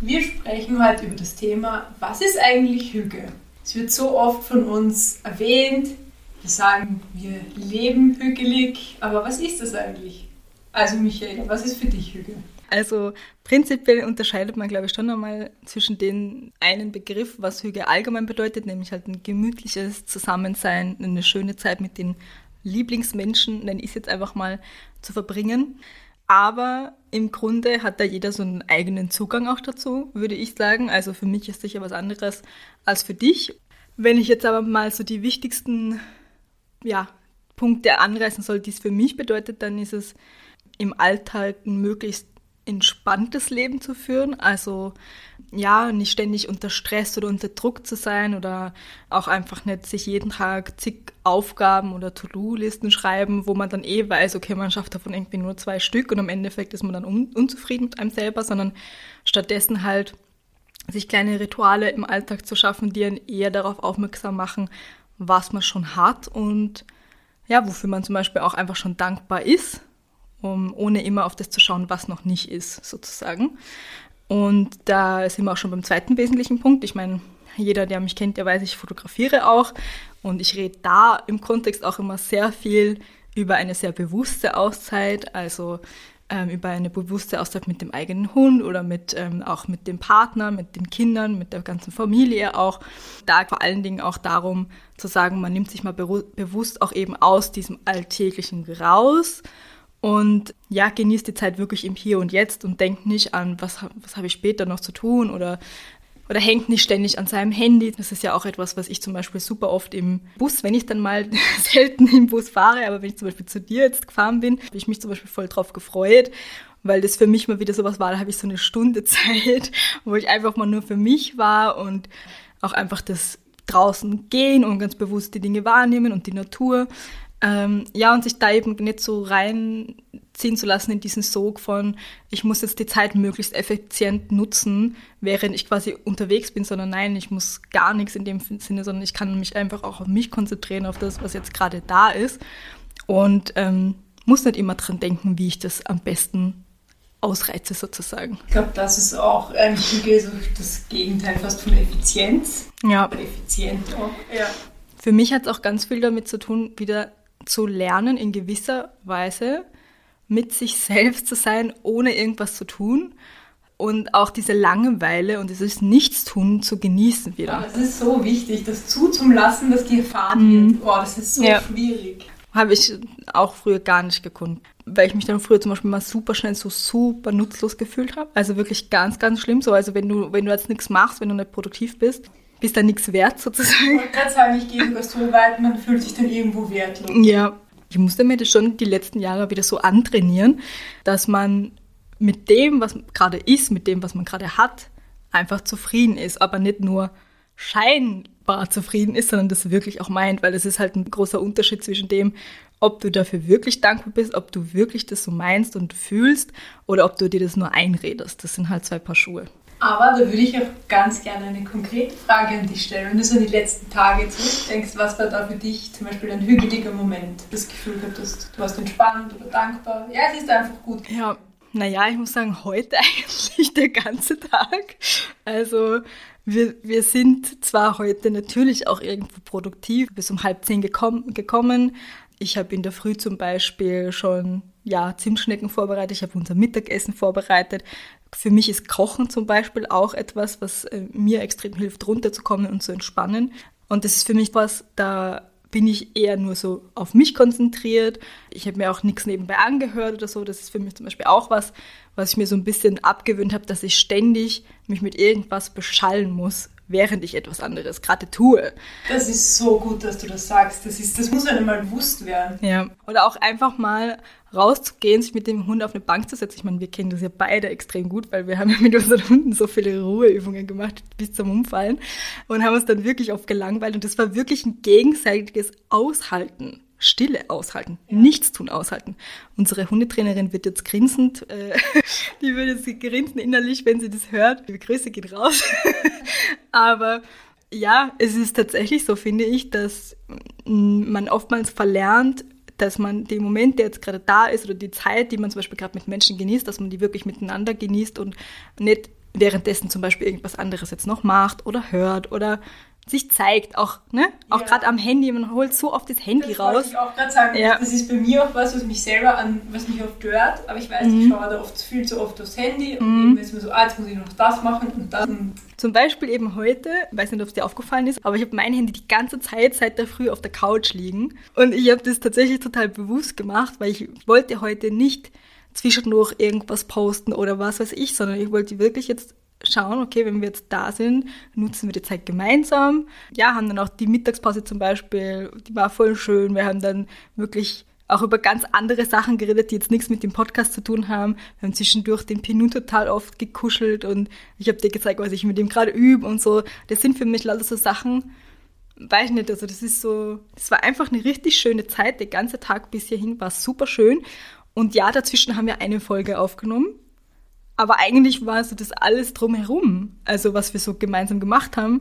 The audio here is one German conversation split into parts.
Wir sprechen heute über das Thema, was ist eigentlich Hüge? Es wird so oft von uns erwähnt, wir sagen, wir leben hügelig, aber was ist das eigentlich? Also Michaela, was ist für dich Hüge? Also prinzipiell unterscheidet man, glaube ich, schon einmal zwischen den einen Begriff, was Hüge allgemein bedeutet, nämlich halt ein gemütliches Zusammensein, eine schöne Zeit mit den Lieblingsmenschen, nenne ich es jetzt einfach mal, zu verbringen. Aber im Grunde hat da jeder so einen eigenen Zugang auch dazu, würde ich sagen. Also für mich ist sicher was anderes als für dich. Wenn ich jetzt aber mal so die wichtigsten ja, Punkte anreißen soll, die es für mich bedeutet, dann ist es im Alltag möglichst entspanntes Leben zu führen. Also ja, nicht ständig unter Stress oder unter Druck zu sein oder auch einfach nicht sich jeden Tag zig Aufgaben oder To-Do-Listen schreiben, wo man dann eh weiß, okay, man schafft davon irgendwie nur zwei Stück und im Endeffekt ist man dann un unzufrieden mit einem selber, sondern stattdessen halt sich kleine Rituale im Alltag zu schaffen, die einen eher darauf aufmerksam machen, was man schon hat und ja, wofür man zum Beispiel auch einfach schon dankbar ist, um, ohne immer auf das zu schauen, was noch nicht ist, sozusagen. Und da sind wir auch schon beim zweiten wesentlichen Punkt. Ich meine, jeder, der mich kennt, der weiß, ich fotografiere auch. Und ich rede da im Kontext auch immer sehr viel über eine sehr bewusste Auszeit, also ähm, über eine bewusste Auszeit mit dem eigenen Hund oder mit ähm, auch mit dem Partner, mit den Kindern, mit der ganzen Familie auch. Da vor allen Dingen auch darum zu sagen, man nimmt sich mal bewusst auch eben aus diesem Alltäglichen raus und ja, genießt die Zeit wirklich im Hier und Jetzt und denkt nicht an, was, was habe ich später noch zu tun oder, oder hängt nicht ständig an seinem Handy. Das ist ja auch etwas, was ich zum Beispiel super oft im Bus, wenn ich dann mal selten im Bus fahre, aber wenn ich zum Beispiel zu dir jetzt gefahren bin, habe ich mich zum Beispiel voll drauf gefreut, weil das für mich mal wieder sowas war, da habe ich so eine Stunde Zeit, wo ich einfach mal nur für mich war und auch einfach das draußen gehen und ganz bewusst die Dinge wahrnehmen und die Natur. Ähm, ja, und sich da eben nicht so reinziehen zu lassen in diesen Sog von, ich muss jetzt die Zeit möglichst effizient nutzen, während ich quasi unterwegs bin, sondern nein, ich muss gar nichts in dem Sinne, sondern ich kann mich einfach auch auf mich konzentrieren, auf das, was jetzt gerade da ist. Und ähm, muss nicht immer dran denken, wie ich das am besten ausreize sozusagen. Ich glaube, das ist auch eigentlich so das Gegenteil fast von Effizienz. Ja. Effizient auch. Ja. Für mich hat es auch ganz viel damit zu tun, wieder zu lernen, in gewisser Weise mit sich selbst zu sein, ohne irgendwas zu tun und auch diese Langeweile und dieses Nichtstun zu genießen wieder. Es ist so wichtig, das zuzulassen, dass die erfahren mhm. wird. Oh, das ist so ja. schwierig. Habe ich auch früher gar nicht gekonnt, weil ich mich dann früher zum Beispiel mal super schnell so super nutzlos gefühlt habe. Also wirklich ganz, ganz schlimm so. Also wenn du, wenn du jetzt nichts machst, wenn du nicht produktiv bist, bist dann nichts wert sozusagen. Ich wollte gerade sagen, ich gehe sogar so weit, man fühlt sich dann irgendwo wertlos. Ja, ich musste mir das schon die letzten Jahre wieder so antrainieren, dass man mit dem, was gerade ist, mit dem, was man gerade hat, einfach zufrieden ist, aber nicht nur scheinbar zufrieden ist, sondern das wirklich auch meint, weil es ist halt ein großer Unterschied zwischen dem, ob du dafür wirklich dankbar bist, ob du wirklich das so meinst und fühlst oder ob du dir das nur einredest. Das sind halt zwei Paar Schuhe. Aber da würde ich auch ganz gerne eine konkrete Frage an dich stellen. Wenn du so an die letzten Tage zurückdenkst, was war da für dich zum Beispiel ein hügeliger Moment? Das Gefühl hattest, du warst entspannt oder dankbar? Ja, es ist einfach gut. Ja, naja, ich muss sagen, heute eigentlich der ganze Tag. Also wir, wir sind zwar heute natürlich auch irgendwo produktiv, bis um halb zehn gekommen, gekommen. Ich habe in der Früh zum Beispiel schon ja, Zimtschnecken vorbereitet, ich habe unser Mittagessen vorbereitet. Für mich ist Kochen zum Beispiel auch etwas, was äh, mir extrem hilft, runterzukommen und zu entspannen. Und das ist für mich was, da bin ich eher nur so auf mich konzentriert. Ich habe mir auch nichts nebenbei angehört oder so. Das ist für mich zum Beispiel auch was, was ich mir so ein bisschen abgewöhnt habe, dass ich ständig mich mit irgendwas beschallen muss, während ich etwas anderes gerade tue. Das ist so gut, dass du das sagst. Das, ist, das muss einem mal bewusst werden. Ja. Oder auch einfach mal rauszugehen, sich mit dem Hund auf eine Bank zu setzen. Ich meine, wir kennen das ja beide extrem gut, weil wir haben ja mit unseren Hunden so viele Ruheübungen gemacht bis zum Umfallen und haben uns dann wirklich oft gelangweilt. Und das war wirklich ein gegenseitiges Aushalten. Stille aushalten, ja. nichts tun aushalten. Unsere Hundetrainerin wird jetzt grinsend, äh, die würde jetzt grinsen innerlich, wenn sie das hört. Die Grüße geht raus. Aber ja, es ist tatsächlich so, finde ich, dass man oftmals verlernt, dass man den Moment, der jetzt gerade da ist, oder die Zeit, die man zum Beispiel gerade mit Menschen genießt, dass man die wirklich miteinander genießt und nicht währenddessen zum Beispiel irgendwas anderes jetzt noch macht oder hört oder sich zeigt, auch, ne? Auch Ja. gerade am Handy, man holt so oft das Handy Das raus. wollte ich auch gerade sagen. Ja. Das ist bei mir auch was, was mich selber an, was mich oft stört. Aber ich weiß, Mhm. ich schaue da oft viel zu oft aufs Handy und eben ist mir so, ah, jetzt muss ich noch das machen und dann. Zum Beispiel eben heute, weiß nicht, ob es dir aufgefallen ist, aber ich habe mein Handy die ganze Zeit seit der Früh auf der Couch liegen. Und ich habe das tatsächlich total bewusst gemacht, weil ich wollte heute nicht zwischendurch irgendwas posten oder was weiß ich, sondern ich wollte wirklich jetzt schauen, okay, wenn wir jetzt da sind, nutzen wir die Zeit gemeinsam. Ja, haben dann auch die Mittagspause zum Beispiel, die war voll schön. Wir haben dann wirklich auch über ganz andere Sachen geredet, die jetzt nichts mit dem Podcast zu tun haben. Wir haben zwischendurch den Pinu total oft gekuschelt und ich habe dir gezeigt, was ich mit ihm gerade übe und so. Das sind für mich lauter so Sachen, weiß ich nicht, also das ist so, das war einfach eine richtig schöne Zeit. Der ganze Tag bis hierhin war super schön. Und ja, dazwischen haben wir eine Folge aufgenommen. Aber eigentlich war so das alles drumherum, also was wir so gemeinsam gemacht haben,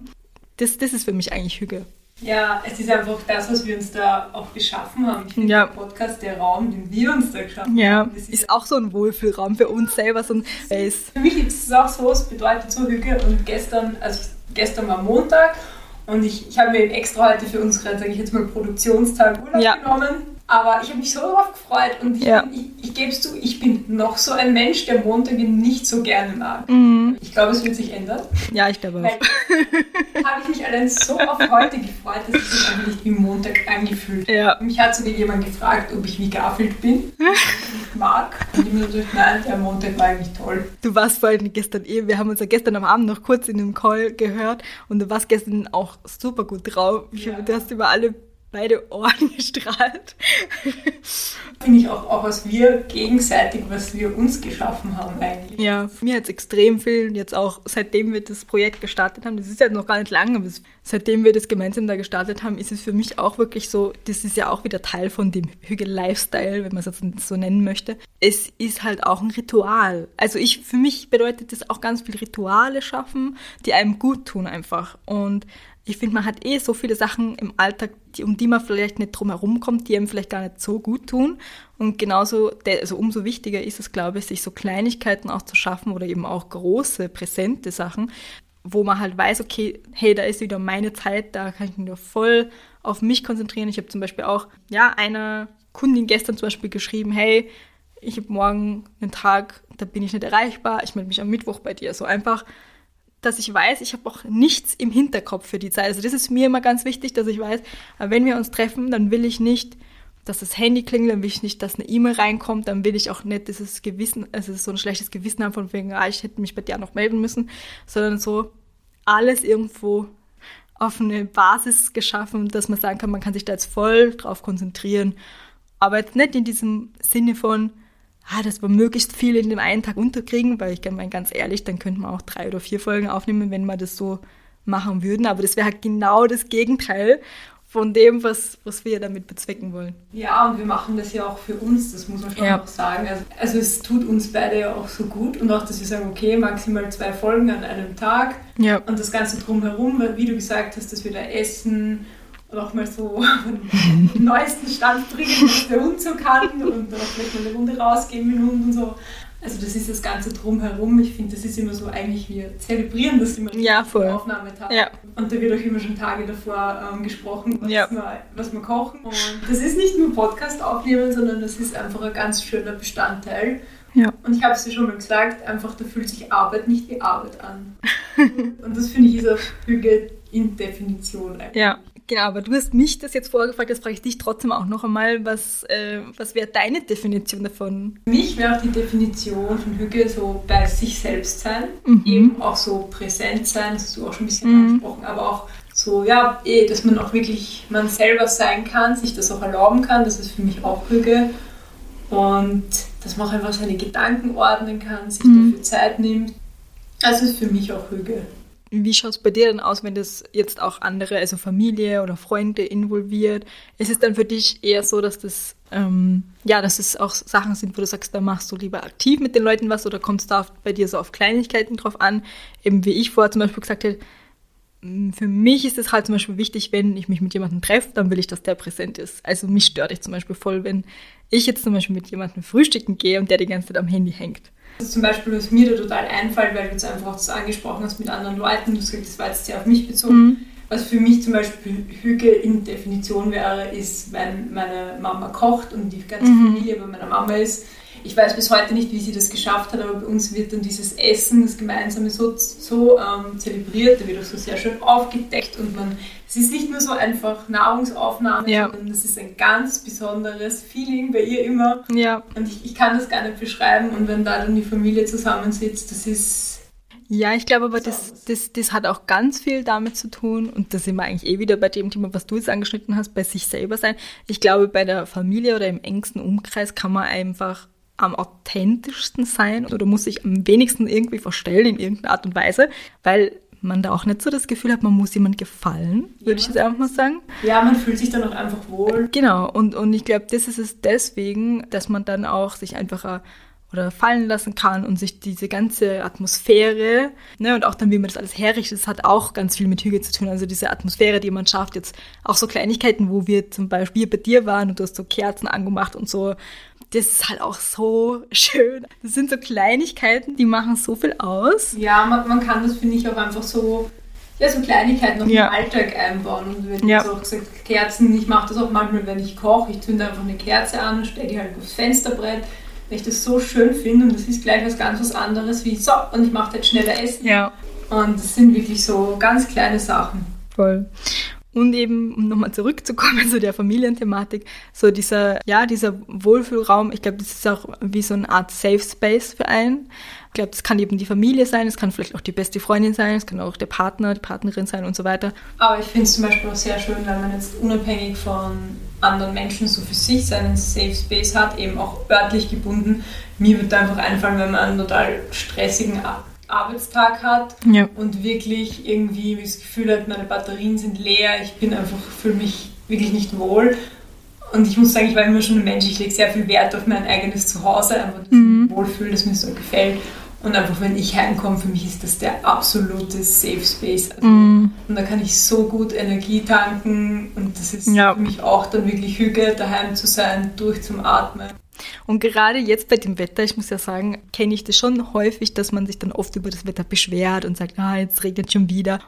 das, das ist für mich eigentlich Hüge. Ja, es ist einfach das, was wir uns da auch geschaffen haben. Ich finde, Ja. der Podcast, der Raum, den wir uns da geschaffen Ja, haben, das ist auch so ein Wohlfühlraum für uns selber, so ein Space. Für mich ist es auch so, es bedeutet so Hüge und gestern, also gestern war Montag und ich, ich habe mir extra heute für unseren, sage ich jetzt mal, Produktionstag Urlaub Ja. genommen. Aber ich habe mich so darauf gefreut und ich, Ja. ich, ich gebe es zu, ich bin noch so ein Mensch, der Montage nicht so gerne mag. Mhm. Ich glaube, es wird sich ändern. Ja, ich glaube auch. habe ich mich allein so auf heute gefreut, dass es sich einfach nicht wie Montag angefühlt. Ja. Mich hat sogar jemand gefragt, ob ich wie Garfield bin, ich mag. Und ich habe mir gesagt, nein, der Montag war eigentlich toll. Du warst vor allem gestern eh, wir haben uns ja gestern am Abend noch kurz in einem Call gehört und du warst gestern auch super gut drauf. Ich Ja. Du hast über alle beide Ohren gestrahlt. Finde ich auch, auch, was wir gegenseitig, was wir uns geschaffen haben eigentlich. Ja, mir hat es extrem viel, jetzt auch seitdem wir das Projekt gestartet haben, das ist ja noch gar nicht lange, aber seitdem wir das gemeinsam da gestartet haben, ist es für mich auch wirklich so, das ist ja auch wieder Teil von dem Hügel-Lifestyle, wenn man es jetzt so nennen möchte. Es ist halt auch ein Ritual. Also ich, für mich bedeutet das auch ganz viel Rituale schaffen, die einem gut tun einfach. Und ich finde, man hat eh so viele Sachen im Alltag, die, um die man vielleicht nicht drum herum kommt, die einem vielleicht gar nicht so gut tun. Und genauso, also umso wichtiger ist es, glaube ich, sich so Kleinigkeiten auch zu schaffen oder eben auch große, präsente Sachen, wo man halt weiß, okay, hey, da ist wieder meine Zeit, da kann ich mich nur voll auf mich konzentrieren. Ich habe zum Beispiel auch, ja, einer Kundin gestern zum Beispiel geschrieben, hey, ich habe morgen einen Tag, da bin ich nicht erreichbar, ich melde mich am Mittwoch bei dir. So einfach, dass ich weiß, ich habe auch nichts im Hinterkopf für die Zeit. Also das ist mir immer ganz wichtig, dass ich weiß, äh, wenn wir uns treffen, dann will ich nicht, dass das Handy klingelt, dann will ich nicht, dass eine E-Mail reinkommt, dann will ich auch nicht dieses Gewissen, also so ein schlechtes Gewissen haben von wegen, ah, ich hätte mich bei dir noch melden müssen, sondern so alles irgendwo auf eine Basis geschaffen, dass man sagen kann, man kann sich da jetzt voll drauf konzentrieren. Aber jetzt nicht in diesem Sinne von, ah, dass wir möglichst viel in dem einen Tag unterkriegen, weil ich meine, ganz ehrlich, dann könnte man auch drei oder vier Folgen aufnehmen, wenn wir das so machen würden. Aber das wäre halt genau das Gegenteil von dem, was, was wir damit bezwecken wollen. Ja, und wir machen das ja auch für uns, das muss man schon Ja. auch sagen. Also, also es tut uns beide ja auch so gut und auch, dass wir sagen, okay, maximal zwei Folgen an einem Tag Ja. und das Ganze drumherum, wie du gesagt hast, dass wir da essen und auch mal so den neuesten Stand bringen, was der Hund so kann und dann auch vielleicht mal eine Runde rausgehen mit dem Hund und so. Also das ist das Ganze drumherum. Ich finde, das ist immer so eigentlich, wir zelebrieren das immer Ja, voll. Aufnahmetag. Ja. Und da wird auch immer schon Tage davor ähm, gesprochen, was, Ja. wir, was wir kochen. Und das ist nicht nur Podcast aufnehmen, sondern das ist einfach ein ganz schöner Bestandteil. Ja. Und ich habe es dir schon mal gesagt, einfach da fühlt sich Arbeit nicht wie Arbeit an. Und das finde ich ist auch Hüge in Definition eigentlich. Ja, genau, aber du hast mich das jetzt vorgefragt, jetzt frage ich dich trotzdem auch noch einmal, was, äh, was wäre deine Definition davon? Für mich wäre auch die Definition von Hüge so bei sich selbst sein, Mhm. eben auch so präsent sein, das hast du auch schon ein bisschen Mhm. angesprochen, aber auch so, ja, eh, dass man auch wirklich man selber sein kann, sich das auch erlauben kann, das ist für mich auch Hüge. Und dass man auch einfach seine Gedanken ordnen kann, sich Mhm. dafür Zeit nimmt. Das ist für mich auch Hüge. Wie schaut es bei dir denn aus, wenn das jetzt auch andere, also Familie oder Freunde involviert? Ist es dann für dich eher so, dass das, ähm, ja, dass es auch Sachen sind, wo du sagst, da machst du lieber aktiv mit den Leuten was oder kommt es da bei dir so auf Kleinigkeiten drauf an? Eben wie ich vorher zum Beispiel gesagt hätte, mh, für mich ist es halt zum Beispiel wichtig, wenn ich mich mit jemandem treffe, dann will ich, dass der präsent ist. Also mich stört ich zum Beispiel voll, wenn ich jetzt zum Beispiel mit jemandem frühstücken gehe und der die ganze Zeit am Handy hängt. Das ist zum Beispiel, was mir da total einfällt, weil du jetzt einfach das angesprochen hast mit anderen Leuten, du sagst, das war jetzt sehr auf mich bezogen. Mhm. Was für mich zum Beispiel Hüge in Definition wäre, ist, wenn meine Mama kocht und die ganze mhm. Familie bei meiner Mama ist ich weiß bis heute nicht, wie sie das geschafft hat, aber bei uns wird dann dieses Essen, das Gemeinsame so, so ähm, zelebriert, da wird auch so sehr schön aufgedeckt und man, es ist nicht nur so einfach Nahrungsaufnahme, ja. sondern es ist ein ganz besonderes Feeling bei ihr immer. Ja. Und ich, ich kann das gar nicht beschreiben und wenn da dann die Familie zusammensitzt, das ist ja, ich glaube aber, das, das, das hat auch ganz viel damit zu tun, und da sind wir eigentlich eh wieder bei dem Thema, was du jetzt angeschnitten hast, bei sich selber sein. Ich glaube, bei der Familie oder im engsten Umkreis kann man einfach am authentischsten sein oder muss sich am wenigsten irgendwie verstellen in irgendeiner Art und Weise, weil man da auch nicht so das Gefühl hat, man muss jemand gefallen, würde ja. ich jetzt einfach mal sagen. Ja, man fühlt sich dann auch einfach wohl. Genau, und, und ich glaube, das ist es deswegen, dass man dann auch sich einfach oder fallen lassen kann und sich diese ganze Atmosphäre, ne, und auch dann, wie man das alles herrichtet, das hat auch ganz viel mit Hüge zu tun. Also diese Atmosphäre, die man schafft, jetzt auch so Kleinigkeiten, wo wir zum Beispiel bei dir waren und du hast so Kerzen angemacht und so, das ist halt auch so schön. Das sind so Kleinigkeiten, die machen so viel aus. Ja, man, man kann das, finde ich, auch einfach so, ja, so Kleinigkeiten noch ja. im Alltag einbauen. Und wenn ja. jetzt auch gesagt, Kerzen, ich mache das auch manchmal, wenn ich koche, ich zünde einfach eine Kerze an, stelle die halt aufs Fensterbrett, weil ich das so schön finde und das ist gleich was ganz was anderes wie so und ich mache jetzt schneller Essen. Ja. Und das sind wirklich so ganz kleine Sachen. Voll. Und eben, um nochmal zurückzukommen zu der Familienthematik, so dieser, ja, dieser Wohlfühlraum, ich glaube, das ist auch wie so eine Art Safe Space für einen. Ich glaube, das kann eben die Familie sein, es kann vielleicht auch die beste Freundin sein, es kann auch der Partner, die Partnerin sein und so weiter. Aber ich finde es zum Beispiel auch sehr schön, wenn man jetzt unabhängig von anderen Menschen so für sich seinen Safe Space hat, eben auch örtlich gebunden. Mir wird einfach einfallen, wenn man einen total stressigen Arbeitstag hat ja. und wirklich irgendwie das Gefühl hat, meine Batterien sind leer, ich bin einfach, fühle mich wirklich nicht wohl. Und ich muss sagen, ich war immer schon ein Mensch, ich lege sehr viel Wert auf mein eigenes Zuhause, einfach das mhm. Wohlfühl, das mir so gefällt. Und einfach, wenn ich heimkomme, für mich ist das der absolute Safe Space. Also, mm. Und da kann ich so gut Energie tanken und das ist ja. für mich auch dann wirklich Hüge, daheim zu sein, durch zum Atmen. Und gerade jetzt bei dem Wetter, ich muss ja sagen, kenne ich das schon häufig, dass man sich dann oft über das Wetter beschwert und sagt, ah, jetzt regnet schon wieder.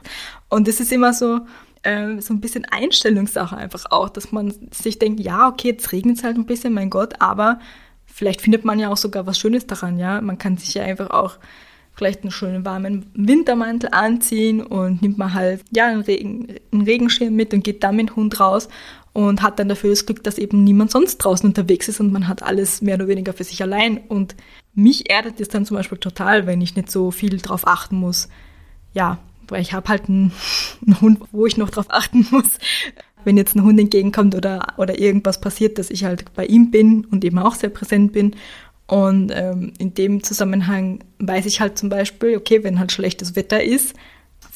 Und es ist immer so, äh, so ein bisschen Einstellungssache einfach auch, dass man sich denkt, ja, okay, jetzt regnet es halt ein bisschen, mein Gott, aber vielleicht findet man ja auch sogar was Schönes daran, ja. Man kann sich ja einfach auch vielleicht einen schönen warmen Wintermantel anziehen und nimmt man halt ja einen, Regen, einen Regenschirm mit und geht dann mit dem Hund raus und hat dann dafür das Glück, dass eben niemand sonst draußen unterwegs ist und man hat alles mehr oder weniger für sich allein. Und mich erdet es dann zum Beispiel total, wenn ich nicht so viel drauf achten muss. Ja, weil ich habe halt einen, Hund, wo ich noch drauf achten muss. Wenn jetzt ein Hund entgegenkommt oder, oder irgendwas passiert, dass ich halt bei ihm bin und eben auch sehr präsent bin. Und ähm, in dem Zusammenhang weiß ich halt zum Beispiel, okay, wenn halt schlechtes Wetter ist,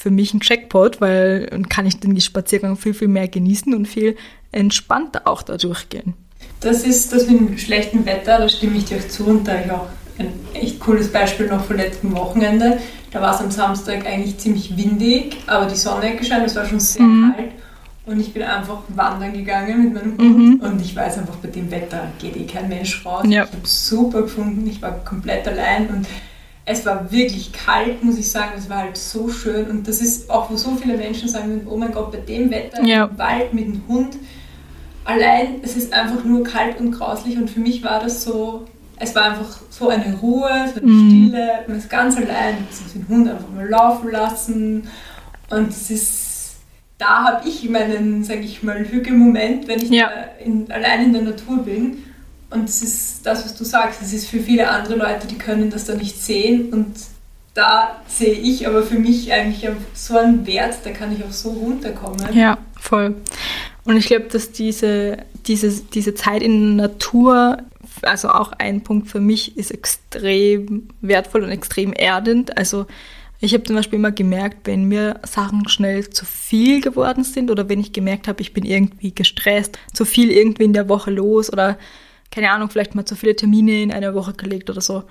für mich ein Checkpot, weil dann kann ich den Spaziergang viel, viel mehr genießen und viel entspannter auch da durchgehen. Das ist das mit dem schlechten Wetter, da stimme ich dir auch zu und da habe ich auch ein echt cooles Beispiel noch vom letzten Wochenende. Da war es am Samstag eigentlich ziemlich windig, aber die Sonne hat gescheint, es war schon sehr mhm. kalt. Und ich bin einfach wandern gegangen mit meinem Hund. Mhm. Und ich weiß einfach, bei dem Wetter geht eh kein Mensch raus. Ja. Ich habe es super gefunden. Ich war komplett allein und es war wirklich kalt, muss ich sagen. Es war halt so schön. Und das ist auch, wo so viele Menschen sagen, oh mein Gott, bei dem Wetter ja. im Wald mit dem Hund. Allein, es ist einfach nur kalt und grauslich. Und für mich war das so, es war einfach so eine Ruhe, so eine mhm. Stille. Man ist ganz allein. Ich den Hund einfach mal laufen lassen. Und es ist, da habe ich meinen, sage ich mal, Hüge-Moment, wenn ich ja. in, allein in der Natur bin. Und es ist das, was du sagst, es ist für viele andere Leute, die können das da nicht sehen. Und da sehe ich aber für mich eigentlich so einen Wert, da kann ich auch so runterkommen. Ja, voll. Und ich glaube, dass diese, diese, diese Zeit in der Natur, also auch ein Punkt für mich, ist extrem wertvoll und extrem erdend. Also ich habe zum Beispiel immer gemerkt, wenn mir Sachen schnell zu viel geworden sind oder wenn ich gemerkt habe, ich bin irgendwie gestresst, zu viel irgendwie in der Woche los oder keine Ahnung, vielleicht mal zu viele Termine in einer Woche gelegt oder so.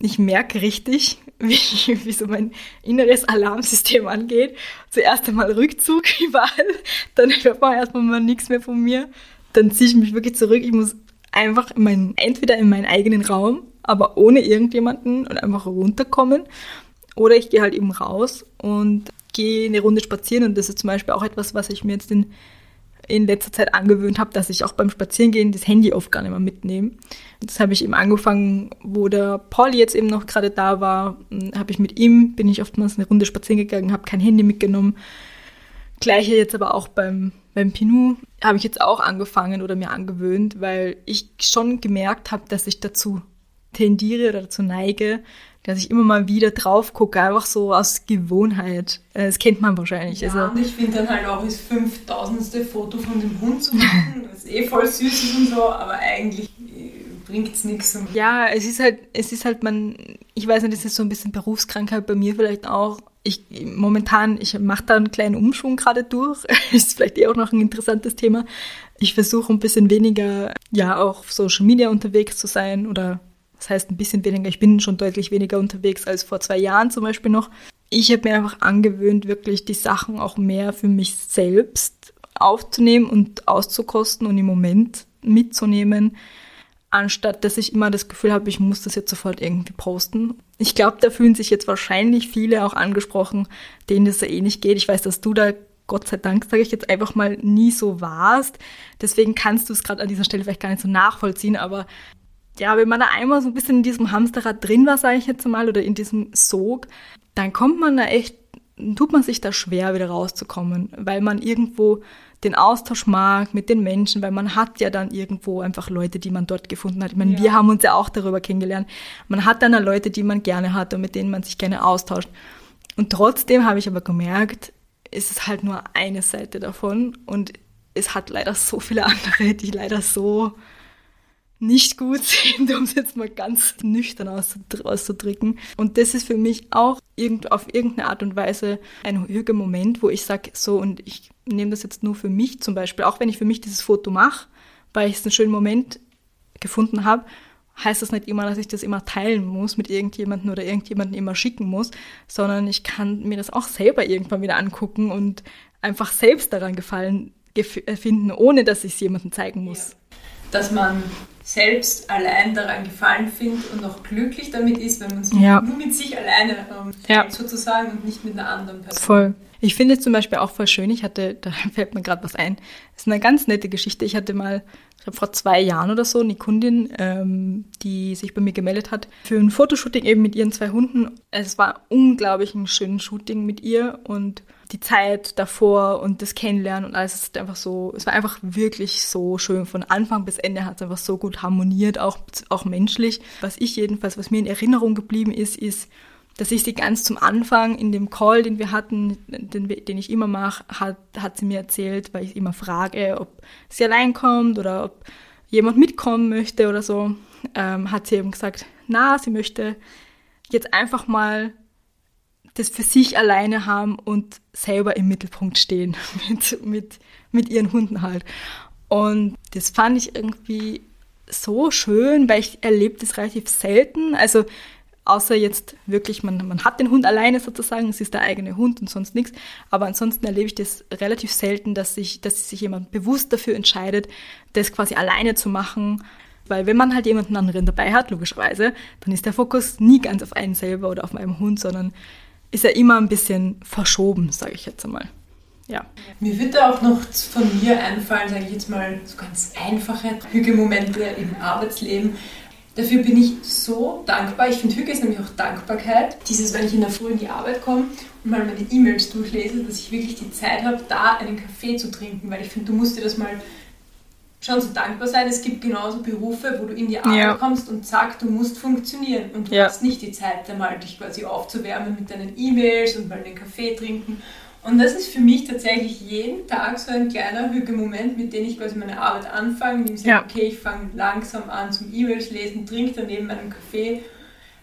Ich merke richtig, wie, wie so mein inneres Alarmsystem angeht. Zuerst einmal Rückzug überall, dann hört man erstmal mal nichts mehr von mir. Dann ziehe ich mich wirklich zurück. Ich muss einfach in mein, entweder in meinen eigenen Raum, aber ohne irgendjemanden und einfach runterkommen. Oder ich gehe halt eben raus und gehe eine Runde spazieren und das ist zum Beispiel auch etwas, was ich mir jetzt in, in letzter Zeit angewöhnt habe, dass ich auch beim Spazierengehen das Handy oft gar nicht mehr mitnehme. Das habe ich eben angefangen, wo der Paul jetzt eben noch gerade da war, habe ich mit ihm, bin ich oftmals eine Runde spazieren gegangen, habe kein Handy mitgenommen. Gleiche jetzt aber auch beim, beim Pinu habe ich jetzt auch angefangen oder mir angewöhnt, weil ich schon gemerkt habe, dass ich dazu tendiere oder dazu neige, dass ich immer mal wieder drauf gucke, einfach so aus Gewohnheit. Äh, das kennt man wahrscheinlich. Ja, also, und ich finde dann halt auch das 5000. Foto von dem Hund zu machen, was eh voll süß ist und so, aber eigentlich bringt es nichts. Ja, es ist halt, es ist halt man, ich weiß nicht, das ist so ein bisschen Berufskrankheit bei mir vielleicht auch. Ich momentan, ich mache da einen kleinen Umschwung gerade durch. ist vielleicht eh auch noch ein interessantes Thema. Ich versuche ein bisschen weniger, ja, auch auf Social Media unterwegs zu sein oder das heißt ein bisschen weniger. Ich bin schon deutlich weniger unterwegs als vor zwei Jahren zum Beispiel noch. Ich habe mir einfach angewöhnt, wirklich die Sachen auch mehr für mich selbst aufzunehmen und auszukosten und im Moment mitzunehmen, anstatt dass ich immer das Gefühl habe, ich muss das jetzt sofort irgendwie posten. Ich glaube, da fühlen sich jetzt wahrscheinlich viele auch angesprochen, denen das eh nicht geht. Ich weiß, dass du da Gott sei Dank, sage ich jetzt einfach mal, nie so warst. Deswegen kannst du es gerade an dieser Stelle vielleicht gar nicht so nachvollziehen, aber ja, wenn man da einmal so ein bisschen in diesem Hamsterrad drin war, sage ich jetzt mal, oder in diesem Sog, dann kommt man da echt, tut man sich da schwer, wieder rauszukommen, weil man irgendwo den Austausch mag mit den Menschen, weil man hat ja dann irgendwo einfach Leute, die man dort gefunden hat. Ich meine, ja. wir haben uns ja auch darüber kennengelernt. Man hat dann Leute, die man gerne hat und mit denen man sich gerne austauscht. Und trotzdem habe ich aber gemerkt, es ist halt nur eine Seite davon und es hat leider so viele andere, die leider so nicht gut sind, um es jetzt mal ganz nüchtern auszudrücken. Und das ist für mich auch auf irgendeine Art und Weise ein ruhiger Moment, wo ich sage, so, und ich nehme das jetzt nur für mich zum Beispiel, auch wenn ich für mich dieses Foto mache, weil ich es einen schönen Moment gefunden habe, heißt das nicht immer, dass ich das immer teilen muss mit irgendjemandem oder irgendjemanden immer schicken muss, sondern ich kann mir das auch selber irgendwann wieder angucken und einfach selbst daran gefallen finden, ohne dass ich es jemandem zeigen muss. Ja. Dass man selbst allein daran gefallen findet und auch glücklich damit ist, wenn man es ja. nur mit sich alleine ähm, ja. sozusagen und nicht mit einer anderen Person. Voll. Ich finde es zum Beispiel auch voll schön. Ich hatte, da fällt mir gerade was ein. Das ist eine ganz nette Geschichte. Ich hatte mal, ich glaube vor zwei Jahren oder so, eine Kundin, ähm, die sich bei mir gemeldet hat für ein Fotoshooting eben mit ihren zwei Hunden. Es war unglaublich ein schönes Shooting mit ihr und die Zeit davor und das Kennenlernen und alles ist einfach so, es war einfach wirklich so schön. Von Anfang bis Ende hat es einfach so gut harmoniert, auch, auch menschlich. Was ich jedenfalls, was mir in Erinnerung geblieben ist, ist, dass ich sie ganz zum Anfang in dem Call, den wir hatten, den, den ich immer mache, hat, hat sie mir erzählt, weil ich immer frage, ob sie allein kommt oder ob jemand mitkommen möchte oder so, ähm, hat sie eben gesagt, na, sie möchte jetzt einfach mal das für sich alleine haben und selber im Mittelpunkt stehen mit, mit, mit ihren Hunden halt. Und das fand ich irgendwie so schön, weil ich erlebe das relativ selten. Also außer jetzt wirklich, man, man hat den Hund alleine sozusagen, es ist der eigene Hund und sonst nichts. Aber ansonsten erlebe ich das relativ selten, dass sich, dass sich jemand bewusst dafür entscheidet, das quasi alleine zu machen. Weil wenn man halt jemanden anderen dabei hat, logischerweise, dann ist der Fokus nie ganz auf einen selber oder auf meinem Hund, sondern ist er immer ein bisschen verschoben, sage ich jetzt einmal. Ja. Mir wird da auch noch von mir einfallen, sage ich jetzt mal, so ganz einfache Hügelmomente im Arbeitsleben. Dafür bin ich so dankbar. Ich finde, Hüge ist nämlich auch Dankbarkeit. Dieses, wenn ich in der Früh in die Arbeit komme und mal meine E-Mails durchlese, dass ich wirklich die Zeit habe, da einen Kaffee zu trinken, weil ich finde, du musst dir das mal schon so dankbar sein. Es gibt genauso Berufe, wo du in die Arbeit ja. kommst und sagst, du musst funktionieren und du ja. hast nicht die Zeit, einmal dich quasi aufzuwärmen mit deinen E-Mails und mal einen Kaffee trinken. Und das ist für mich tatsächlich jeden Tag so ein kleiner Hügelmoment, mit dem ich quasi meine Arbeit anfange, indem ich sage, ja. okay, ich fange langsam an zum E-Mails lesen, trinke daneben meinen Kaffee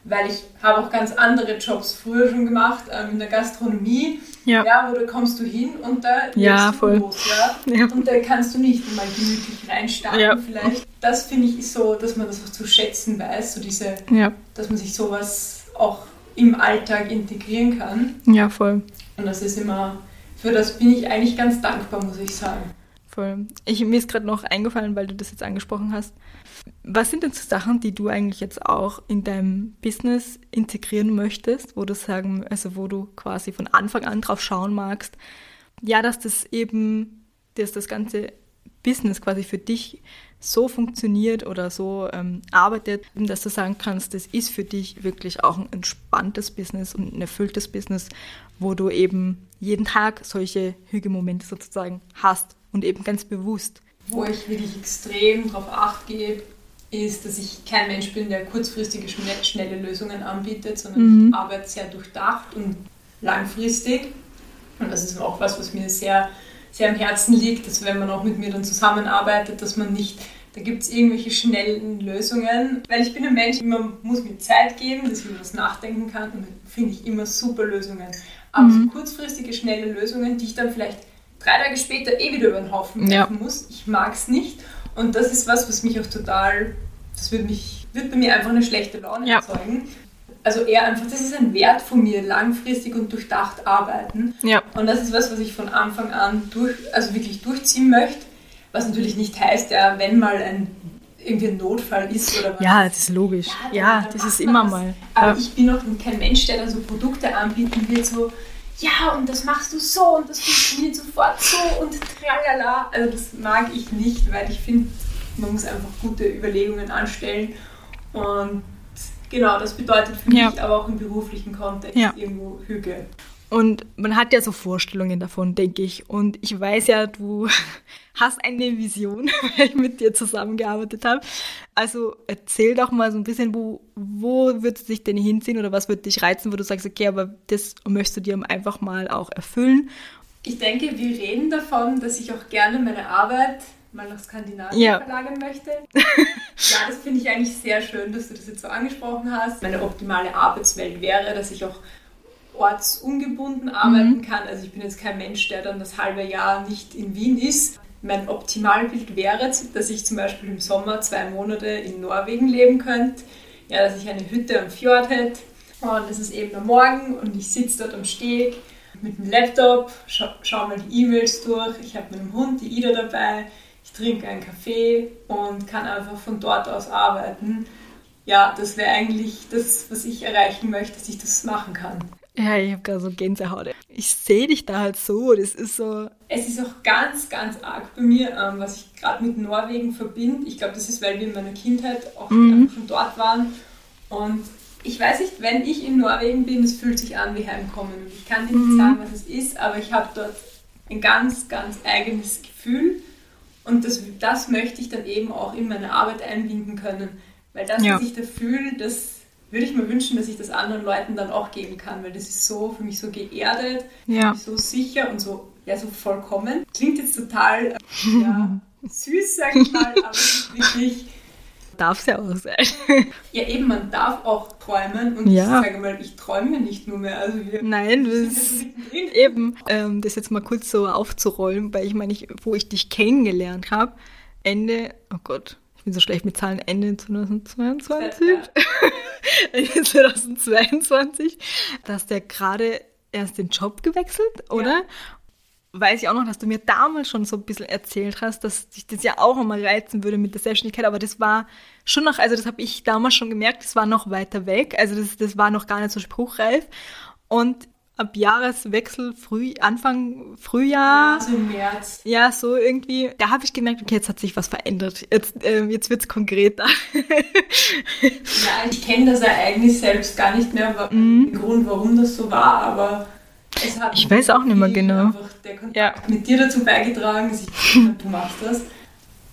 weil ich habe auch ganz andere Jobs früher schon gemacht, ähm, in der Gastronomie, ja. ja, wo da kommst du hin und da ja, voll. los, ja? ja? Und da kannst du nicht mal gemütlich reinstarten ja. vielleicht. Das finde ich so, dass man das auch zu schätzen weiß, so diese, ja. dass man sich sowas auch im Alltag integrieren kann. Ja, voll. Und das ist immer, für das bin ich eigentlich ganz dankbar, muss ich sagen. Voll. Ich, mir ist gerade noch eingefallen, weil du das jetzt angesprochen hast. Was sind denn so Sachen, die du eigentlich jetzt auch in deinem Business integrieren möchtest, wo du sagen, also wo du quasi von Anfang an drauf schauen magst, ja, dass das eben, dass das ganze Business quasi für dich so funktioniert oder so ähm, arbeitet, dass du sagen kannst, das ist für dich wirklich auch ein entspanntes Business und ein erfülltes Business, wo du eben jeden Tag solche Hügelmomente sozusagen hast und eben ganz bewusst. Wo ich wirklich extrem darauf acht gebe, ist, dass ich kein Mensch bin, der kurzfristige, schnelle Lösungen anbietet, sondern mhm. ich arbeite sehr durchdacht und langfristig. Und das ist auch was, was mir sehr, sehr am Herzen liegt, dass wenn man auch mit mir dann zusammenarbeitet, dass man nicht, da gibt es irgendwelche schnellen Lösungen, weil ich bin ein Mensch, man muss mir Zeit geben, dass ich über was nachdenken kann und dann finde ich immer super Lösungen. Aber mhm. so kurzfristige, schnelle Lösungen, die ich dann vielleicht drei Tage später eh wieder über den Haufen werfen ja. muss. Ich mag es nicht. Und das ist was, was mich auch total, das wird, mich, wird bei mir einfach eine schlechte Laune ja. erzeugen. Also eher einfach, das ist ein Wert von mir, langfristig und durchdacht arbeiten. Ja. Und das ist was, was ich von Anfang an durch, also wirklich durchziehen möchte. Was natürlich nicht heißt, ja, wenn mal ein irgendwie ein Notfall ist oder was. Ja, das ist logisch. Ja, ja das ist immer mal. Aber ja. ich bin auch kein Mensch, der dann so Produkte anbieten wird, so ja, und das machst du so und das funktioniert sofort so und tralala. Also das mag ich nicht, weil ich finde, man muss einfach gute Überlegungen anstellen und genau, das bedeutet für ja. mich aber auch im beruflichen Kontext ja. irgendwo Hüge. Und man hat ja so Vorstellungen davon, denke ich. Und ich weiß ja, du hast eine Vision, weil ich mit dir zusammengearbeitet habe. Also erzähl doch mal so ein bisschen, wo, wo wird es dich denn hinziehen oder was wird dich reizen, wo du sagst, okay, aber das möchtest du dir einfach mal auch erfüllen. Ich denke, wir reden davon, dass ich auch gerne meine Arbeit mal nach Skandinavien ja. verlagern möchte. ja, das finde ich eigentlich sehr schön, dass du das jetzt so angesprochen hast. Meine optimale Arbeitswelt wäre, dass ich auch ortsungebunden arbeiten mhm. kann. Also ich bin jetzt kein Mensch, der dann das halbe Jahr nicht in Wien ist. Mein Optimalbild wäre, dass ich zum Beispiel im Sommer zwei Monate in Norwegen leben könnte. Ja, dass ich eine Hütte am Fjord hätte. Und es ist eben am Morgen und ich sitze dort am Steg mit dem Laptop, scha schaue mal die E-Mails durch. Ich habe meinen Hund, die Ida, dabei. Ich trinke einen Kaffee und kann einfach von dort aus arbeiten. Ja, das wäre eigentlich das, was ich erreichen möchte, dass ich das machen kann. Ja, ich habe gerade so Gänsehaut. Ich sehe dich da halt so, das ist so... Es ist auch ganz, ganz arg bei mir, ähm, was ich gerade mit Norwegen verbinde. Ich glaube, das ist, weil wir in meiner Kindheit auch mhm. schon dort waren. Und ich weiß nicht, wenn ich in Norwegen bin, es fühlt sich an wie Heimkommen. Ich kann dir nicht mhm. sagen, was es ist, aber ich habe dort ein ganz, ganz eigenes Gefühl. Und das, das möchte ich dann eben auch in meine Arbeit einbinden können. Weil das, ja. was ich da fühle, das würde ich mir wünschen, dass ich das anderen Leuten dann auch geben kann, weil das ist so für mich so geerdet, ja. so sicher und so, ja, so vollkommen. Klingt jetzt total äh, ja, süß, sag ich mal, aber wirklich. Darf es ja auch sein. Ja, eben, man darf auch träumen und ja. ich sage mal, ich träume nicht nur mehr. Also wir Nein, das eben, ähm, das jetzt mal kurz so aufzurollen, weil ich meine, ich, wo ich dich kennengelernt habe, Ende, oh Gott, bin so schlecht mit Zahlen, Ende 2022. Ende 2022, dass der gerade erst den Job gewechselt, oder? Ja. Weiß ich auch noch, dass du mir damals schon so ein bisschen erzählt hast, dass dich das ja auch nochmal reizen würde mit der Selbstständigkeit, aber das war schon noch, also das habe ich damals schon gemerkt, das war noch weiter weg, also das, das war noch gar nicht so spruchreif. Und ab Jahreswechsel, früh, Anfang Frühjahr. Ja, so im März. Ja, so irgendwie. Da habe ich gemerkt, okay, jetzt hat sich was verändert. Jetzt, ähm, jetzt wird es konkreter. ja, ich kenne das Ereignis selbst gar nicht mehr, mhm. den Grund, warum das so war, aber es hat ich weiß auch nicht mehr genau. Einfach der Kontakt ja. mit dir dazu beigetragen, dass ich du machst das.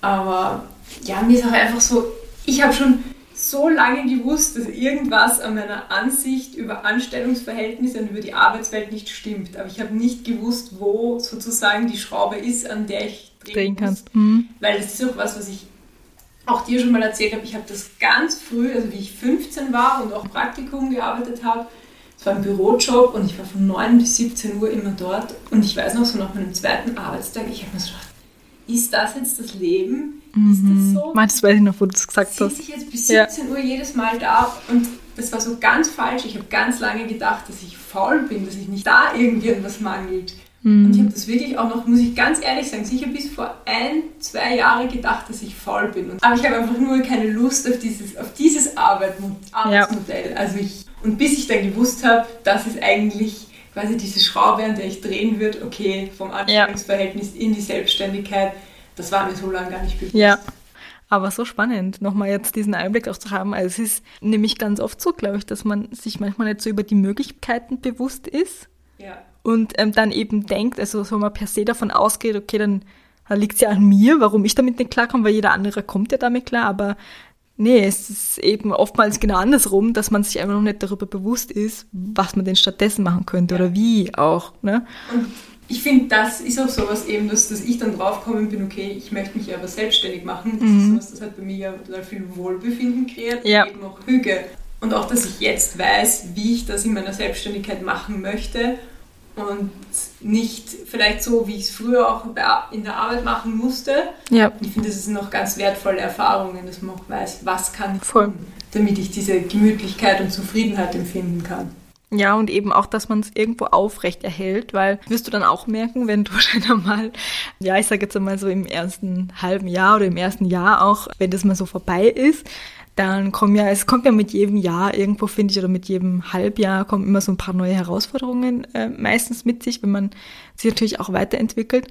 Aber ja, mir ist auch einfach so, ich habe schon so lange gewusst, dass irgendwas an meiner Ansicht über Anstellungsverhältnisse und über die Arbeitswelt nicht stimmt. Aber ich habe nicht gewusst, wo sozusagen die Schraube ist, an der ich drehen, drehen kannst. Mhm. Weil das ist auch was, was ich auch dir schon mal erzählt habe. Ich habe das ganz früh, also wie ich 15 war und auch Praktikum gearbeitet habe, es war ein Bürojob und ich war von 9 bis 17 Uhr immer dort. Und ich weiß noch so nach meinem zweiten Arbeitstag, ich habe mir so gedacht, ist das jetzt das Leben? Mhm. Ist das mhm. so? Meinst du, weiß ich noch, wo du es gesagt hast? ich jetzt bis 17 ja. Uhr jedes Mal da und das war so ganz falsch. Ich habe ganz lange gedacht, dass ich faul bin, dass ich nicht da irgendwie irgendwas mangelt. Mhm. Und ich habe das wirklich auch noch, muss ich ganz ehrlich sagen, sicher bis vor ein, zwei Jahre gedacht, dass ich faul bin. Aber ich habe einfach nur keine Lust auf dieses, auf dieses Arbeitsmodell. Ja. Also ich, und bis ich dann gewusst habe, das ist eigentlich quasi diese Schraube, an der ich drehen würde, okay, vom Anstellungsverhältnis ja. in die Selbstständigkeit, das war mir so lange gar nicht bewusst. Ja. Aber so spannend, nochmal jetzt diesen Einblick auch zu haben. Also es ist nämlich ganz oft so, glaube ich, dass man sich manchmal nicht so über die Möglichkeiten bewusst ist. Ja. Und ähm, dann eben denkt, also so man per se davon ausgeht, okay, dann, dann liegt es ja an mir, warum ich damit nicht klarkomme, weil jeder andere kommt ja damit klar, aber Nee, es ist eben oftmals genau andersrum, dass man sich einfach noch nicht darüber bewusst ist, was man denn stattdessen machen könnte ja. oder wie auch. Ne? Und ich finde, das ist auch sowas eben, dass, dass ich dann draufgekommen bin, okay, ich möchte mich aber selbstständig machen. Das mhm. ist sowas, das hat bei mir ja total viel Wohlbefinden kreiert ja. und eben auch Hüge. Und auch, dass ich jetzt weiß, wie ich das in meiner Selbstständigkeit machen möchte und nicht vielleicht so, wie ich es früher auch in der Arbeit machen musste. Ja. Ich finde, das sind noch ganz wertvolle Erfahrungen, dass man auch weiß, was kann ich Voll. tun, damit ich diese Gemütlichkeit und Zufriedenheit empfinden kann. Ja, und eben auch, dass man es irgendwo aufrecht erhält, weil wirst du dann auch merken, wenn du dann mal, ja, ich sage jetzt einmal so im ersten halben Jahr oder im ersten Jahr auch, wenn das mal so vorbei ist, dann kommen ja, es kommt ja mit jedem Jahr irgendwo, finde ich, oder mit jedem Halbjahr kommen immer so ein paar neue Herausforderungen äh, meistens mit sich, wenn man sich natürlich auch weiterentwickelt.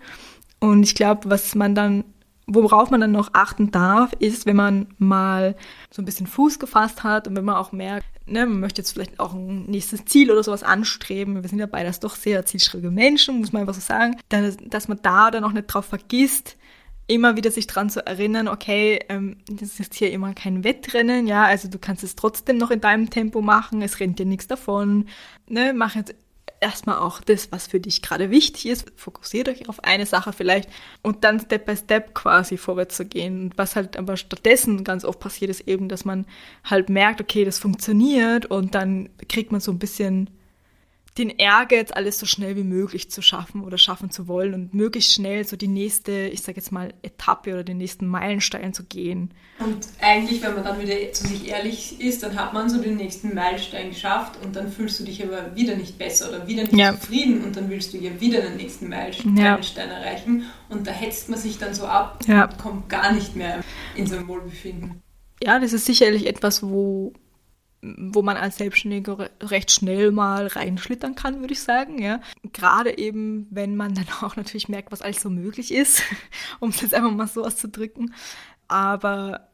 Und ich glaube, was man dann, worauf man dann noch achten darf, ist, wenn man mal so ein bisschen Fuß gefasst hat und wenn man auch merkt, ne, man möchte jetzt vielleicht auch ein nächstes Ziel oder sowas anstreben. Wir sind ja beides doch sehr zielstrebige Menschen, muss man einfach so sagen, dass man da dann auch nicht drauf vergisst, immer wieder sich dran zu erinnern, okay, ähm, das ist hier immer kein Wettrennen, ja, also du kannst es trotzdem noch in deinem Tempo machen, es rennt dir nichts davon, ne, mach jetzt erstmal auch das, was für dich gerade wichtig ist, fokussiert euch auf eine Sache vielleicht und dann Step by Step quasi vorwärts zu gehen. Und was halt aber stattdessen ganz oft passiert, ist eben, dass man halt merkt, okay, das funktioniert und dann kriegt man so ein bisschen den Ehrgeiz, alles so schnell wie möglich zu schaffen oder schaffen zu wollen und möglichst schnell so die nächste, ich sage jetzt mal, Etappe oder den nächsten Meilenstein zu gehen. Und eigentlich, wenn man dann wieder zu sich ehrlich ist, dann hat man so den nächsten Meilenstein geschafft und dann fühlst du dich aber wieder nicht besser oder wieder nicht ja. zufrieden und dann willst du ja wieder den nächsten Meilenstein ja. erreichen und da hetzt man sich dann so ab ja. und kommt gar nicht mehr in sein Wohlbefinden. Ja, das ist sicherlich etwas, wo wo man als Selbstständiger recht schnell mal reinschlittern kann, würde ich sagen, ja. Gerade eben, wenn man dann auch natürlich merkt, was alles so möglich ist, um es jetzt einfach mal so auszudrücken. Aber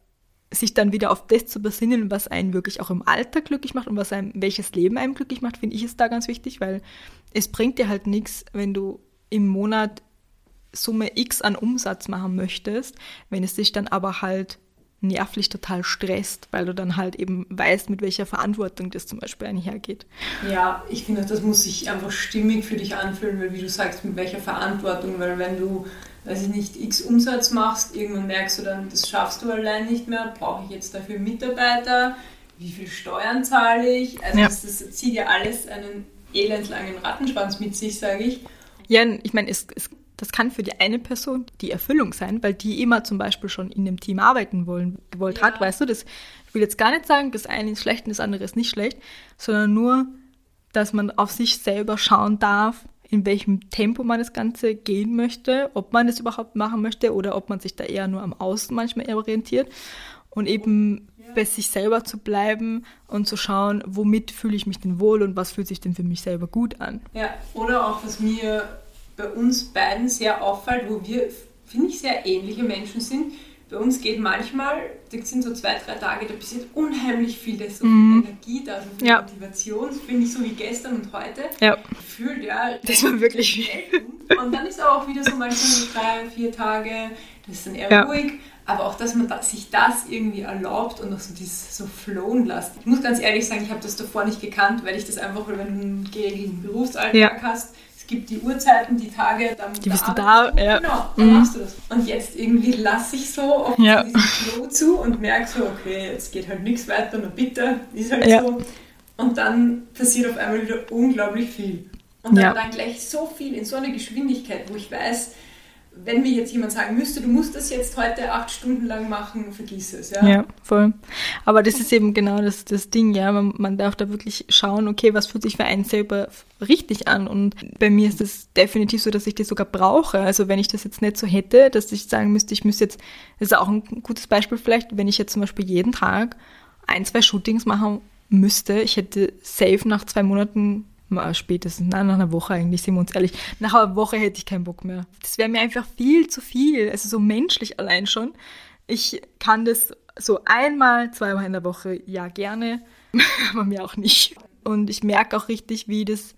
sich dann wieder auf das zu besinnen, was einen wirklich auch im Alter glücklich macht und was einem, welches Leben einem glücklich macht, finde ich ist da ganz wichtig, weil es bringt dir halt nichts, wenn du im Monat Summe X an Umsatz machen möchtest, wenn es dich dann aber halt nervlich total stresst, weil du dann halt eben weißt, mit welcher Verantwortung das zum Beispiel einhergeht. Ja, ich finde, das muss sich einfach stimmig für dich anfühlen, weil wie du sagst, mit welcher Verantwortung, weil wenn du, weiß ich nicht, x Umsatz machst, irgendwann merkst du dann, das schaffst du allein nicht mehr, brauche ich jetzt dafür Mitarbeiter, wie viel Steuern zahle ich, also ja. das, das zieht ja alles einen elendlangen Rattenschwanz mit sich, sage ich. Ja, ich meine, es, es das kann für die eine Person die Erfüllung sein, weil die immer zum Beispiel schon in dem Team arbeiten wollen, gewollt ja. hat, weißt du? Das, ich will jetzt gar nicht sagen, das eine ist schlecht und das andere ist nicht schlecht, sondern nur, dass man auf sich selber schauen darf, in welchem Tempo man das Ganze gehen möchte, ob man es überhaupt machen möchte oder ob man sich da eher nur am Außen manchmal orientiert und eben bei sich selber zu bleiben und zu schauen, womit fühle ich mich denn wohl und was fühlt sich denn für mich selber gut an. Ja, oder auch was mir bei uns beiden sehr auffällt, wo wir, finde ich, sehr ähnliche Menschen sind. Bei uns geht manchmal, das sind so zwei, drei Tage, da passiert unheimlich viel, da ist so viel mhm. Energie da, so viel ja. Motivation, finde ich so wie gestern und heute. Ja. Gefühlt, ja. Das war wirklich viel. Und dann ist auch wieder so manchmal drei, vier Tage, das ist dann eher ja. ruhig. Aber auch, dass man sich das irgendwie erlaubt und auch so dieses so flown lässt. Ich muss ganz ehrlich sagen, ich habe das davor nicht gekannt, weil ich das einfach, wenn du einen geregelten Berufsalltag ja. hast, gibt die Uhrzeiten, die Tage, dann die bist du da, ja. Genau, dann mhm. machst du das. Und jetzt irgendwie lasse ich so auf ja. diesen Flow zu und merke so, okay, jetzt geht halt nichts weiter, nur bitte, ist halt ja. so. Und dann passiert auf einmal wieder unglaublich viel. Und dann, ja. dann gleich so viel in so einer Geschwindigkeit, wo ich weiß, wenn mir jetzt jemand sagen müsste, du musst das jetzt heute acht Stunden lang machen, vergiss es. Ja, ja voll. Aber das ist eben genau das, das Ding, ja. Man, man darf da wirklich schauen, okay, was fühlt sich für einen selber richtig an. Und bei mir ist es definitiv so, dass ich das sogar brauche. Also wenn ich das jetzt nicht so hätte, dass ich sagen müsste, ich müsste jetzt, das ist auch ein gutes Beispiel vielleicht, wenn ich jetzt zum Beispiel jeden Tag ein, zwei Shootings machen müsste, ich hätte safe nach zwei Monaten spätestens, nein, nach einer Woche eigentlich, sind wir uns ehrlich. Nach einer Woche hätte ich keinen Bock mehr. Das wäre mir einfach viel zu viel. Also so menschlich allein schon. Ich kann das so einmal, zweimal in der Woche, ja gerne, aber mir auch nicht. Und ich merke auch richtig, wie das,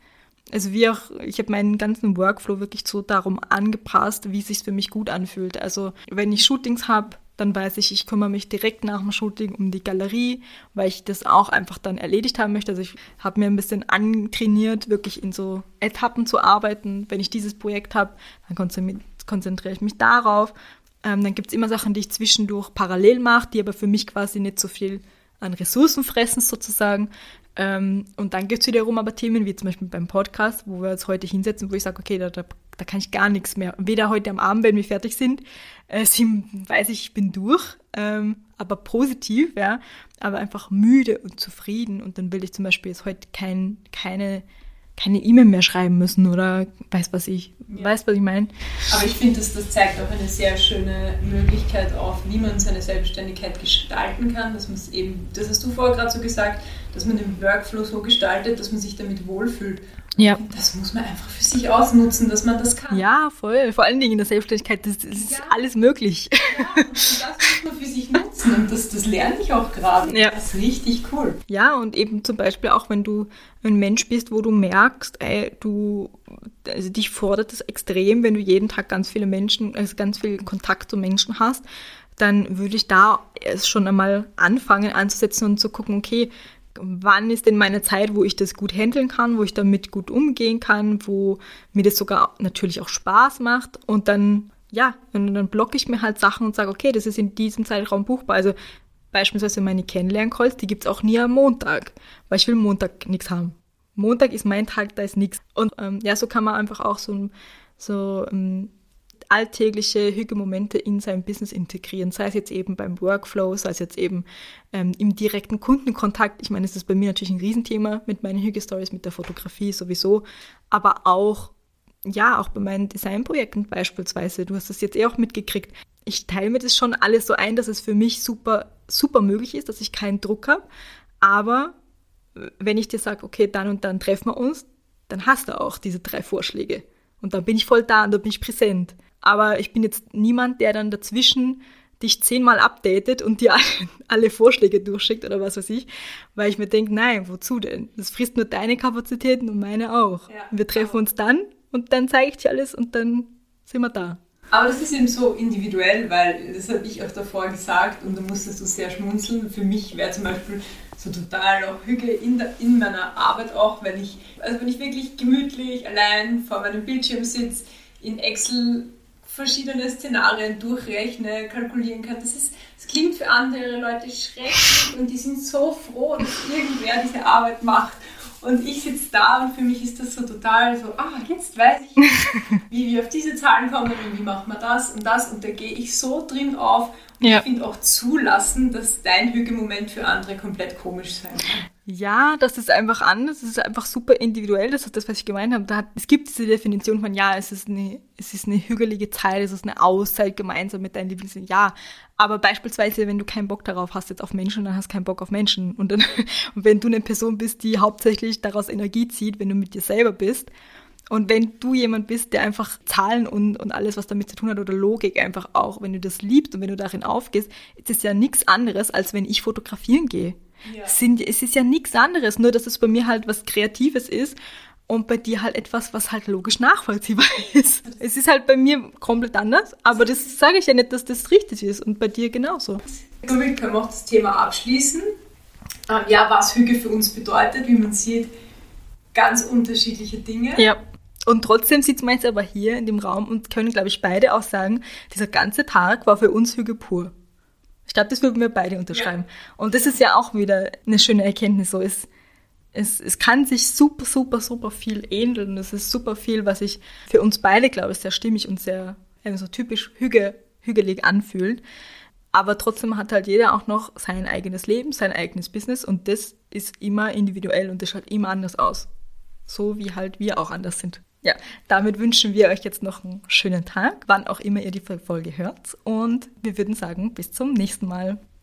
also wie auch, ich habe meinen ganzen Workflow wirklich so darum angepasst, wie es sich für mich gut anfühlt. Also wenn ich Shootings habe, dann weiß ich, ich kümmere mich direkt nach dem Shooting um die Galerie, weil ich das auch einfach dann erledigt haben möchte. Also ich habe mir ein bisschen antrainiert, wirklich in so Etappen zu arbeiten. Wenn ich dieses Projekt habe, dann konzentriere ich mich darauf. Ähm, dann gibt es immer Sachen, die ich zwischendurch parallel mache, die aber für mich quasi nicht so viel an Ressourcen fressen sozusagen. Ähm, und dann gibt es wiederum aber Themen wie zum Beispiel beim Podcast, wo wir uns heute hinsetzen, wo ich sage, okay, da, da, da, kann ich gar nichts mehr. Weder heute am Abend, wenn wir fertig sind, äh, sie weiß ich, ich bin durch, ähm, aber positiv, ja, aber einfach müde und zufrieden. Und dann will ich zum Beispiel jetzt heute kein, keine keine E-Mail mehr schreiben müssen oder weiß was ich, ja. weiß was ich meine. Aber ich finde, dass das zeigt auch eine sehr schöne Möglichkeit auf, wie man seine Selbstständigkeit gestalten kann, dass man es eben, das hast du vorher gerade so gesagt, dass man den Workflow so gestaltet, dass man sich damit wohlfühlt. Ja. Das muss man einfach für sich ausnutzen, dass man das kann. Ja, voll. Vor allen Dingen in der Selbstständigkeit, das ist ja. alles möglich. Ja, und das muss man für sich nutzen und das, das lerne ich auch gerade. Ja. Das ist richtig cool. Ja, und eben zum Beispiel auch, wenn du ein Mensch bist, wo du merkst, ey, du, also dich fordert das extrem, wenn du jeden Tag ganz viele Menschen, also ganz viel Kontakt zu Menschen hast, dann würde ich da schon einmal anfangen anzusetzen und zu gucken, okay, wann ist denn meine Zeit, wo ich das gut handeln kann, wo ich damit gut umgehen kann, wo mir das sogar natürlich auch Spaß macht und dann, ja, und dann blocke ich mir halt Sachen und sage, okay, das ist in diesem Zeitraum buchbar. Also beispielsweise meine Kennenlern-Calls, die gibt's auch nie am Montag, weil ich will Montag nichts haben. Montag ist mein Tag, da ist nichts. Und ähm, ja, so kann man einfach auch so, so ähm, alltägliche Hügelmomente in sein Business integrieren, sei es jetzt eben beim Workflow, sei es jetzt eben ähm, im direkten Kundenkontakt. Ich meine, es ist bei mir natürlich ein Riesenthema mit meinen Hüge-Stories, mit der Fotografie sowieso, aber auch, ja, auch bei meinen Designprojekten beispielsweise. Du hast das jetzt eh auch mitgekriegt. Ich teile mir das schon alles so ein, dass es für mich super, super möglich ist, dass ich keinen Druck habe. Aber wenn ich dir sage, okay, dann und dann treffen wir uns, dann hast du auch diese drei Vorschläge. Und dann bin ich voll da und dann bin ich präsent. Aber ich bin jetzt niemand, der dann dazwischen dich zehnmal updatet und dir alle Vorschläge durchschickt oder was weiß ich, weil ich mir denke, nein, wozu denn? Das frisst nur deine Kapazitäten und meine auch. Ja, wir treffen uns dann und dann zeige ich dir alles und dann sind wir da. Aber das ist eben so individuell, weil das habe ich auch davor gesagt und da musstest du sehr schmunzeln. Für mich wäre zum Beispiel so total auch Hüge in, der, in meiner Arbeit auch, wenn ich, also wenn ich wirklich gemütlich allein vor meinem Bildschirm sitze, in Excel verschiedene Szenarien durchrechne, kalkulieren kann. Das, ist, das klingt für andere Leute schrecklich und die sind so froh, dass irgendwer diese Arbeit macht. Und ich sitze da und für mich ist das so total so, ah, jetzt weiß ich, wie wir auf diese Zahlen kommen und wie machen wir das und das. Und da gehe ich so drin auf ja. ich finde auch zulassen, dass dein Hügelmoment für andere komplett komisch sein kann. Ja, das ist einfach anders, es ist einfach super individuell, das ist das, was ich gemeint habe. Da es gibt diese Definition von, ja, es ist eine, es ist eine hügelige Zeit, es ist eine Auszeit gemeinsam mit deinen Lieblingen. Ja, aber beispielsweise, wenn du keinen Bock darauf hast jetzt auf Menschen, dann hast du keinen Bock auf Menschen. Und, dann, und wenn du eine Person bist, die hauptsächlich daraus Energie zieht, wenn du mit dir selber bist, und wenn du jemand bist, der einfach Zahlen und, und alles, was damit zu tun hat, oder Logik einfach auch, wenn du das liebst und wenn du darin aufgehst, ist es ja nichts anderes, als wenn ich fotografieren gehe. Ja. Sind, es ist ja nichts anderes, nur dass es bei mir halt was Kreatives ist und bei dir halt etwas, was halt logisch nachvollziehbar ist. Es ist halt bei mir komplett anders, aber das sage ich ja nicht, dass das richtig ist und bei dir genauso. Damit können wir auch das Thema abschließen. Ähm, ja, was Hüge für uns bedeutet, wie man sieht, ganz unterschiedliche Dinge. Ja. Und trotzdem sitzen wir jetzt aber hier in dem Raum und können, glaube ich, beide auch sagen, dieser ganze Tag war für uns Hüge pur. Ich glaube, das würden wir beide unterschreiben. Ja. Und das ist ja auch wieder eine schöne Erkenntnis. So es, es, es kann sich super, super, super viel ähneln. Es ist super viel, was ich für uns beide, glaube ich, sehr stimmig und sehr eben so typisch hüge, hügelig anfühlt. Aber trotzdem hat halt jeder auch noch sein eigenes Leben, sein eigenes Business und das ist immer individuell und das schaut immer anders aus. So wie halt wir auch anders sind. Ja, damit wünschen wir euch jetzt noch einen schönen Tag, wann auch immer ihr die Folge hört und wir würden sagen, bis zum nächsten Mal.